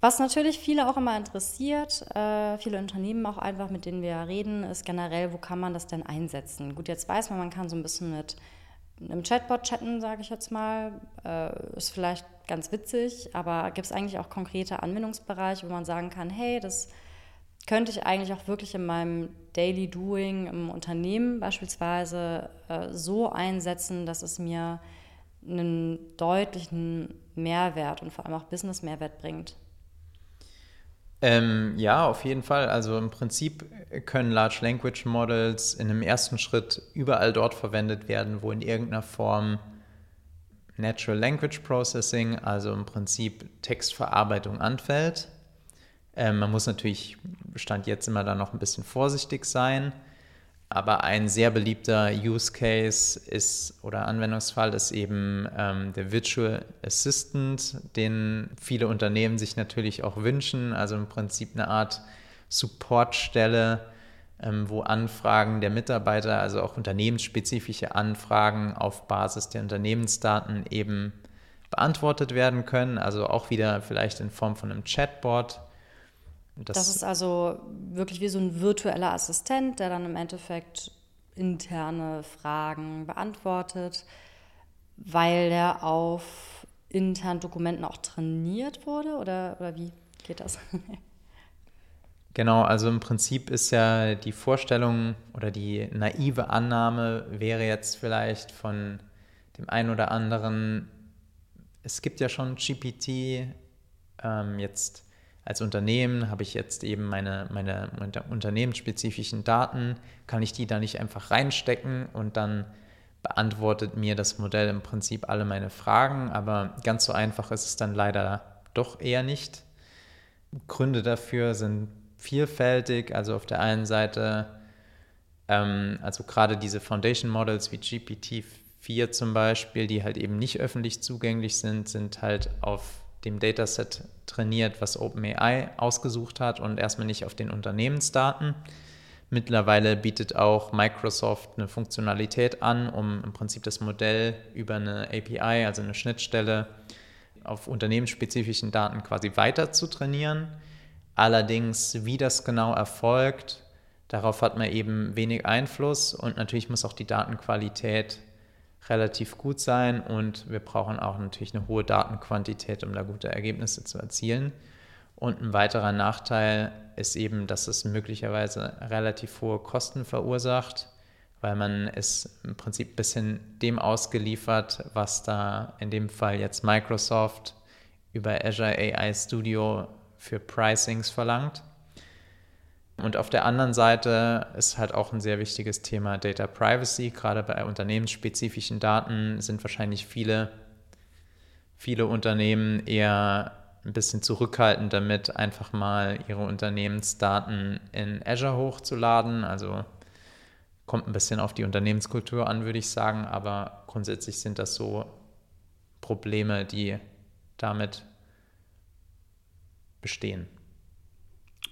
Was natürlich viele auch immer interessiert, äh, viele Unternehmen auch einfach, mit denen wir reden, ist generell, wo kann man das denn einsetzen? Gut, jetzt weiß man, man kann so ein bisschen mit einem Chatbot chatten, sage ich jetzt mal. Äh, ist vielleicht ganz witzig, aber gibt es eigentlich auch konkrete Anwendungsbereiche, wo man sagen kann, hey, das könnte ich eigentlich auch wirklich in meinem Daily Doing im Unternehmen beispielsweise äh, so einsetzen, dass es mir einen deutlichen Mehrwert und vor allem auch Business-Mehrwert bringt? Ähm, ja, auf jeden Fall. Also im Prinzip können Large Language Models in einem ersten Schritt überall dort verwendet werden, wo in irgendeiner Form Natural Language Processing, also im Prinzip Textverarbeitung anfällt. Ähm, man muss natürlich, Stand jetzt immer da noch ein bisschen vorsichtig sein. Aber ein sehr beliebter Use Case ist oder Anwendungsfall ist eben ähm, der Virtual Assistant, den viele Unternehmen sich natürlich auch wünschen. Also im Prinzip eine Art Supportstelle, ähm, wo Anfragen der Mitarbeiter, also auch unternehmensspezifische Anfragen auf Basis der Unternehmensdaten eben beantwortet werden können. Also auch wieder vielleicht in Form von einem Chatbot das, das, ist also wirklich wie so ein virtueller Assistent, der dann im Endeffekt interne Fragen beantwortet. weil der auf internen Dokumenten auch trainiert wurde oder, oder wie geht das? Genau, also im Prinzip ist ja die Vorstellung oder die naive Annahme wäre jetzt vielleicht von dem einen oder anderen, es gibt ja schon GPT, ähm, jetzt als Unternehmen habe ich jetzt eben meine, meine, meine unternehmensspezifischen Daten, kann ich die da nicht einfach reinstecken und dann beantwortet mir das Modell im Prinzip alle meine Fragen, aber ganz so einfach ist es dann leider doch eher nicht. Gründe dafür sind vielfältig. Also auf der einen Seite, ähm, also gerade diese Foundation Models wie GPT-4 zum Beispiel, die halt eben nicht öffentlich zugänglich sind, sind halt auf dem Dataset trainiert, was OpenAI ausgesucht hat und erstmal nicht auf den Unternehmensdaten. Mittlerweile bietet auch Microsoft eine Funktionalität an, um im Prinzip das Modell über eine API, also eine Schnittstelle, auf unternehmensspezifischen Daten quasi weiter zu trainieren. Allerdings, wie das genau erfolgt, darauf hat man eben wenig Einfluss und natürlich muss auch die Datenqualität relativ gut sein und wir brauchen auch natürlich eine hohe Datenquantität, um da gute Ergebnisse zu erzielen. Und ein weiterer Nachteil ist eben, dass es möglicherweise relativ hohe Kosten verursacht, weil man es im Prinzip ein bisschen dem ausgeliefert, was da in dem Fall jetzt Microsoft über Azure AI Studio für Pricings verlangt. Und auf der anderen Seite ist halt auch ein sehr wichtiges Thema Data Privacy. Gerade bei unternehmensspezifischen Daten sind wahrscheinlich viele, viele Unternehmen eher ein bisschen zurückhaltend damit, einfach mal ihre Unternehmensdaten in Azure hochzuladen. Also kommt ein bisschen auf die Unternehmenskultur an, würde ich sagen. Aber grundsätzlich sind das so Probleme, die damit bestehen.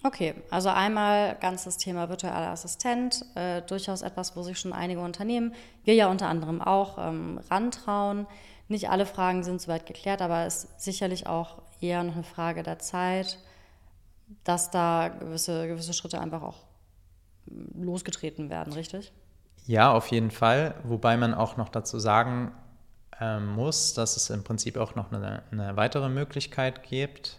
Okay, also einmal ganz das Thema virtueller Assistent, äh, durchaus etwas, wo sich schon einige Unternehmen, wir ja unter anderem auch, ähm, rantrauen. Nicht alle Fragen sind soweit geklärt, aber es ist sicherlich auch eher noch eine Frage der Zeit, dass da gewisse, gewisse Schritte einfach auch hm, losgetreten werden, richtig? Ja, auf jeden Fall. Wobei man auch noch dazu sagen äh, muss, dass es im Prinzip auch noch eine, eine weitere Möglichkeit gibt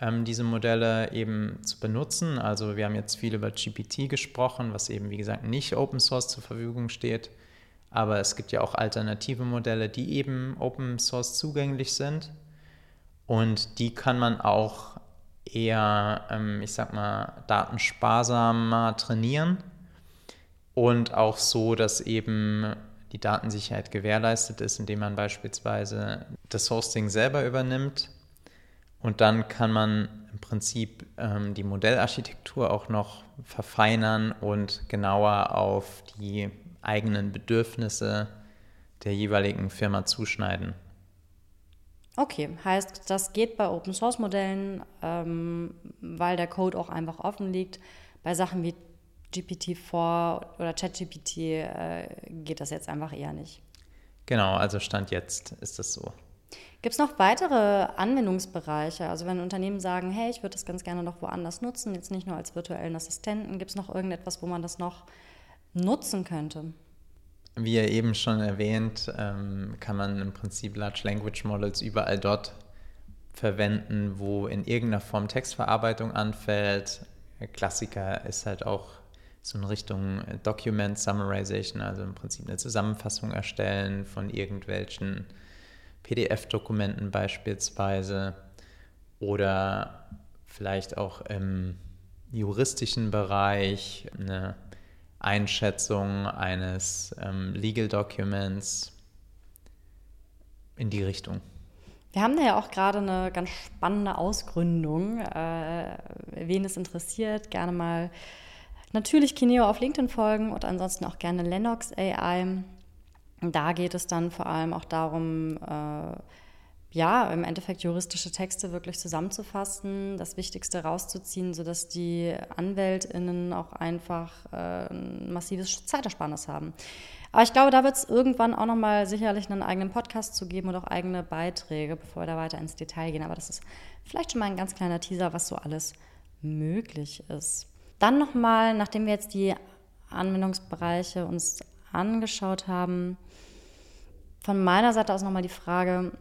ähm, diese Modelle eben zu benutzen. Also wir haben jetzt viel über GPT gesprochen, was eben wie gesagt nicht Open Source zur Verfügung steht. Aber es gibt ja auch alternative Modelle, die eben Open Source zugänglich sind. Und die kann man auch eher, ähm, ich sag mal, datensparsamer trainieren. Und auch so, dass eben die Datensicherheit gewährleistet ist, indem man beispielsweise das Hosting selber übernimmt und dann kann man im Prinzip ähm, die Modellarchitektur auch noch verfeinern und genauer auf die eigenen Bedürfnisse der jeweiligen Firma zuschneiden. Okay, heißt, das geht bei Open Source Modellen, ähm, weil der Code auch einfach offen liegt. Bei Sachen wie GPT-4 oder ChatGPT äh, geht das jetzt einfach eher nicht. Genau, also Stand jetzt ist das so. Gibt es noch weitere Anwendungsbereiche? Also wenn Unternehmen sagen, hey, ich würde das ganz gerne noch woanders nutzen, jetzt nicht nur als virtuellen Assistenten, gibt es noch irgendetwas, wo man das noch nutzen könnte? Wie ja eben schon erwähnt, ähm, kann man im Prinzip Large Language Models überall dort verwenden, wo in irgendeiner Form Textverarbeitung anfällt. Klassiker ist halt auch so in Richtung Document Summarization, also im Prinzip eine Zusammenfassung erstellen von irgendwelchen PDF-Dokumenten beispielsweise oder vielleicht auch im juristischen Bereich eine Einschätzung eines ähm, Legal Documents in die Richtung. Wir haben da ja auch gerade eine ganz spannende Ausgründung. Äh, wen es interessiert, gerne mal natürlich Kineo auf LinkedIn folgen und ansonsten auch gerne Lennox AI. Da geht es dann vor allem auch darum, äh, ja, im Endeffekt juristische Texte wirklich zusammenzufassen, das Wichtigste rauszuziehen, sodass die AnwältInnen auch einfach äh, ein massives Zeitersparnis haben. Aber ich glaube, da wird es irgendwann auch nochmal sicherlich einen eigenen Podcast zu geben und auch eigene Beiträge, bevor wir da weiter ins Detail gehen. Aber das ist vielleicht schon mal ein ganz kleiner Teaser, was so alles möglich ist. Dann nochmal, nachdem wir jetzt die Anwendungsbereiche uns angeschaut haben, von meiner Seite aus nochmal die Frage,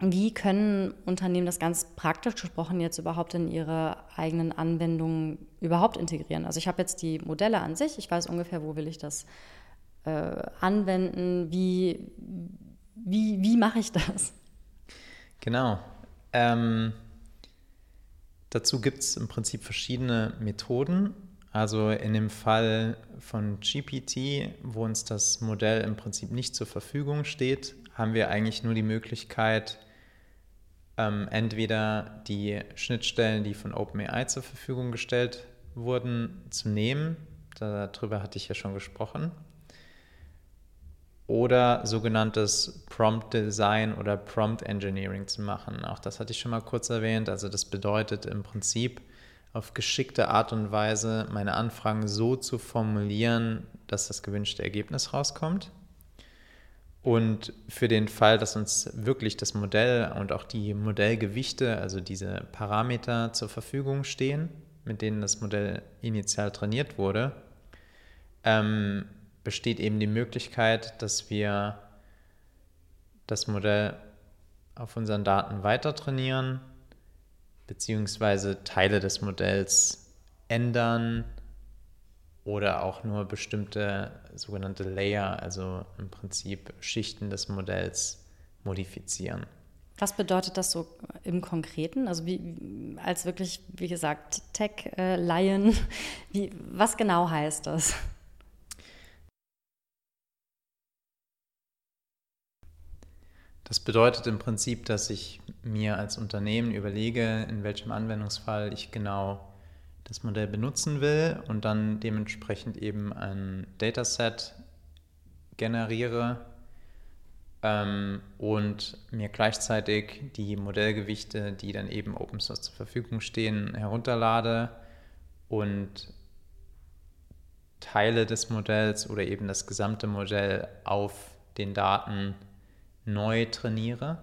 wie können Unternehmen das ganz praktisch gesprochen jetzt überhaupt in ihre eigenen Anwendungen überhaupt integrieren? Also ich habe jetzt die Modelle an sich, ich weiß ungefähr, wo will ich das äh, anwenden, wie, wie, wie mache ich das? Genau. Ähm, dazu gibt es im Prinzip verschiedene Methoden. Also in dem Fall von GPT, wo uns das Modell im Prinzip nicht zur Verfügung steht, haben wir eigentlich nur die Möglichkeit, ähm, entweder die Schnittstellen, die von OpenAI zur Verfügung gestellt wurden, zu nehmen. Darüber hatte ich ja schon gesprochen. Oder sogenanntes Prompt Design oder Prompt Engineering zu machen. Auch das hatte ich schon mal kurz erwähnt. Also das bedeutet im Prinzip auf geschickte Art und Weise meine Anfragen so zu formulieren, dass das gewünschte Ergebnis rauskommt. Und für den Fall, dass uns wirklich das Modell und auch die Modellgewichte, also diese Parameter zur Verfügung stehen, mit denen das Modell initial trainiert wurde, ähm, besteht eben die Möglichkeit, dass wir das Modell auf unseren Daten weiter trainieren, beziehungsweise Teile des Modells ändern, oder auch nur bestimmte sogenannte Layer, also im Prinzip Schichten des Modells modifizieren. Was bedeutet das so im Konkreten? Also wie als wirklich, wie gesagt, Tech-Lion, wie, was genau heißt das? Das bedeutet im Prinzip, dass ich mir als Unternehmen überlege, in welchem Anwendungsfall ich genau das Modell benutzen will und dann dementsprechend eben ein Dataset generiere ähm, und mir gleichzeitig die Modellgewichte, die dann eben Open Source zur Verfügung stehen, herunterlade und Teile des Modells oder eben das gesamte Modell auf den Daten neu trainiere.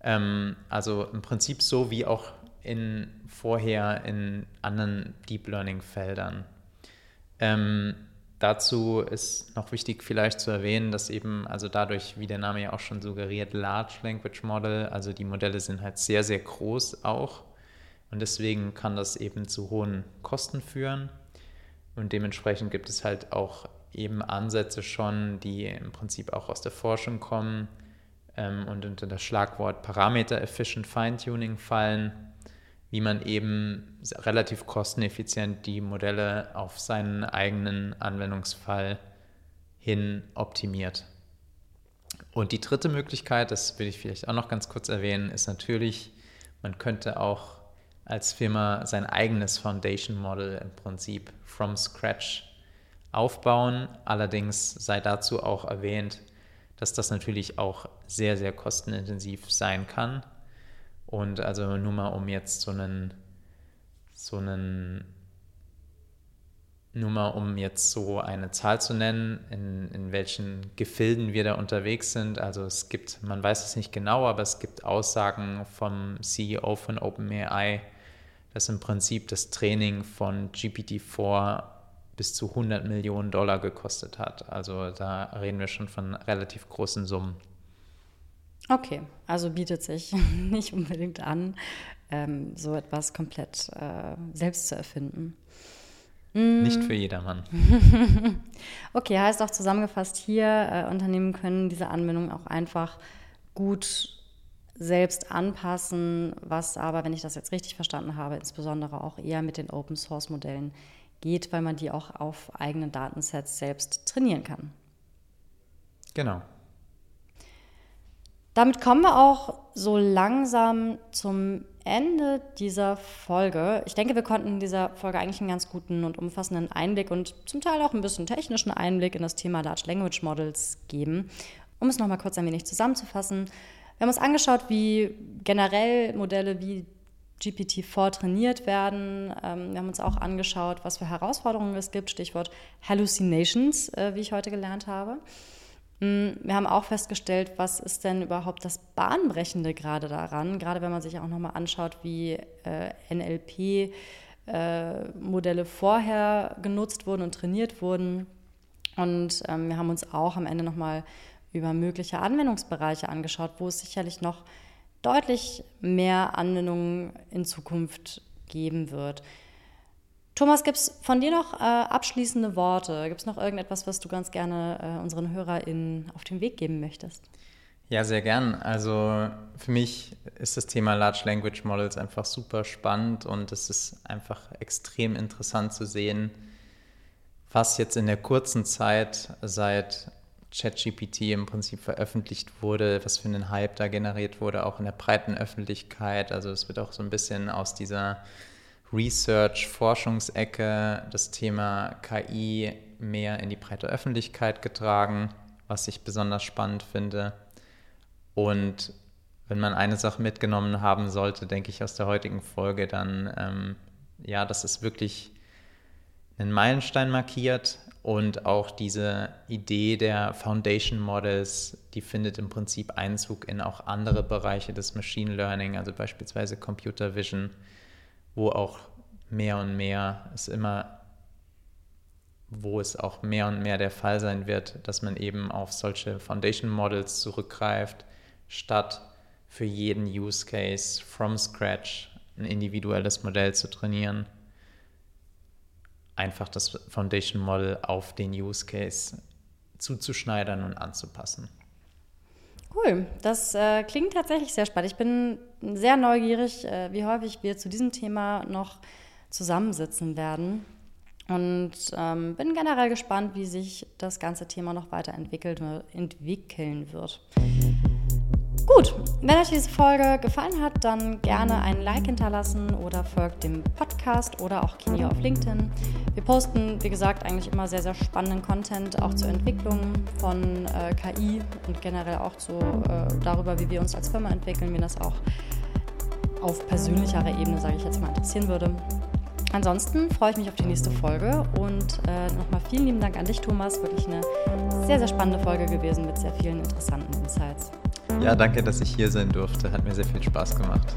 Ähm, also im Prinzip so wie auch in vorher in anderen Deep Learning Feldern. Ähm, dazu ist noch wichtig vielleicht zu erwähnen, dass eben, also dadurch, wie der Name ja auch schon suggeriert, Large Language Model, also die Modelle sind halt sehr, sehr groß auch und deswegen kann das eben zu hohen Kosten führen und dementsprechend gibt es halt auch eben Ansätze schon, die im Prinzip auch aus der Forschung kommen ähm, und unter das Schlagwort Parameter Efficient Fine-Tuning fallen wie man eben relativ kosteneffizient die Modelle auf seinen eigenen Anwendungsfall hin optimiert. Und die dritte Möglichkeit, das will ich vielleicht auch noch ganz kurz erwähnen, ist natürlich, man könnte auch als Firma sein eigenes Foundation Model im Prinzip from scratch aufbauen. Allerdings sei dazu auch erwähnt, dass das natürlich auch sehr, sehr kostenintensiv sein kann. Und also nur mal um jetzt so einen, so einen, nur mal um jetzt so eine Zahl zu nennen, in, in welchen Gefilden wir da unterwegs sind. Also es gibt, man weiß es nicht genau, aber es gibt Aussagen vom CEO von OpenAI, dass im Prinzip das Training von GPT-4 bis zu 100 Millionen Dollar gekostet hat. Also da reden wir schon von relativ großen Summen. Okay, also bietet sich nicht unbedingt an, ähm, so etwas komplett äh, selbst zu erfinden. Nicht für jedermann. okay, heißt auch zusammengefasst hier, äh, Unternehmen können diese Anwendung auch einfach gut selbst anpassen, was aber, wenn ich das jetzt richtig verstanden habe, insbesondere auch eher mit den Open Source Modellen geht, weil man die auch auf eigenen Datensets selbst trainieren kann. Genau. Damit kommen wir auch so langsam zum Ende dieser Folge. Ich denke, wir konnten in dieser Folge eigentlich einen ganz guten und umfassenden Einblick und zum Teil auch ein bisschen technischen Einblick in das Thema Large Language Models geben. Um es nochmal kurz ein wenig zusammenzufassen. Wir haben uns angeschaut, wie generell Modelle wie GPT-4 trainiert werden. Ähm, wir haben uns auch angeschaut, was für Herausforderungen es gibt, Stichwort Hallucinations, äh, wie ich heute gelernt habe. Mm, wir haben auch festgestellt, was ist denn überhaupt das Bahnbrechende gerade daran, gerade wenn man sich auch nochmal anschaut, wie äh, NLP-Modelle äh, vorher genutzt wurden und trainiert wurden. Und ähm, wir haben uns auch am Ende nochmal über mögliche Anwendungsbereiche angeschaut, wo es sicherlich noch deutlich mehr Anwendungen in Zukunft geben wird. Thomas, gibt es von dir noch äh, abschließende Worte? Gibt es noch irgendetwas, was du ganz gerne äh, unseren HörerInnen auf den Weg geben möchtest? Ja, sehr gern. Also für mich ist das Thema Large Language Models einfach super spannend und es ist einfach extrem interessant zu sehen, was jetzt in der kurzen Zeit seit ChatGPT im Prinzip veröffentlicht wurde, was für einen Hype da generiert wurde, auch in der breiten Öffentlichkeit. Also es wird auch so ein bisschen aus dieser Research-Forschungsecke das Thema KI mehr in die breite Öffentlichkeit getragen, was ich besonders spannend finde. Und wenn man eine Sache mitgenommen haben sollte, denke ich, aus der heutigen Folge, dann ähm, ja, dass es wirklich einen Meilenstein markiert und auch diese Idee der Foundation Models, die findet im Prinzip Einzug in auch andere Bereiche des Machine Learning, also beispielsweise Computer Vision, wo auch mehr und mehr es immer, wo es auch mehr und mehr der Fall sein wird, dass man eben auf solche Foundation Models zurückgreift, statt für jeden Use Case from scratch ein individuelles Modell zu trainieren einfach das Foundation Model auf den Use Case zuzuschneidern und anzupassen. Cool, das äh, klingt tatsächlich sehr spannend. Ich bin sehr neugierig, äh, wie häufig wir zu diesem Thema noch zusammensitzen werden. Und ähm, bin generell gespannt, wie sich das ganze Thema noch weiterentwickeln wird. Gut, wenn euch diese Folge gefallen hat, dann gerne ein Like hinterlassen oder folgt dem Podcast oder auch Kini auf LinkedIn. Wir posten, wie gesagt, eigentlich immer sehr, sehr spannenden Content, auch zur Entwicklung von äh, KI und generell auch zu, äh, darüber, wie wir uns als Firma entwickeln, mir das auch auf persönlicherer Ebene, sage ich jetzt mal, interessieren würde. Ansonsten freue ich mich auf die nächste Folge und äh, nochmal vielen lieben Dank an dich, Thomas. Wirklich eine sehr, sehr spannende Folge gewesen mit sehr vielen interessanten Insights. Ja, danke, dass ich hier sein durfte. Hat mir sehr viel Spaß gemacht.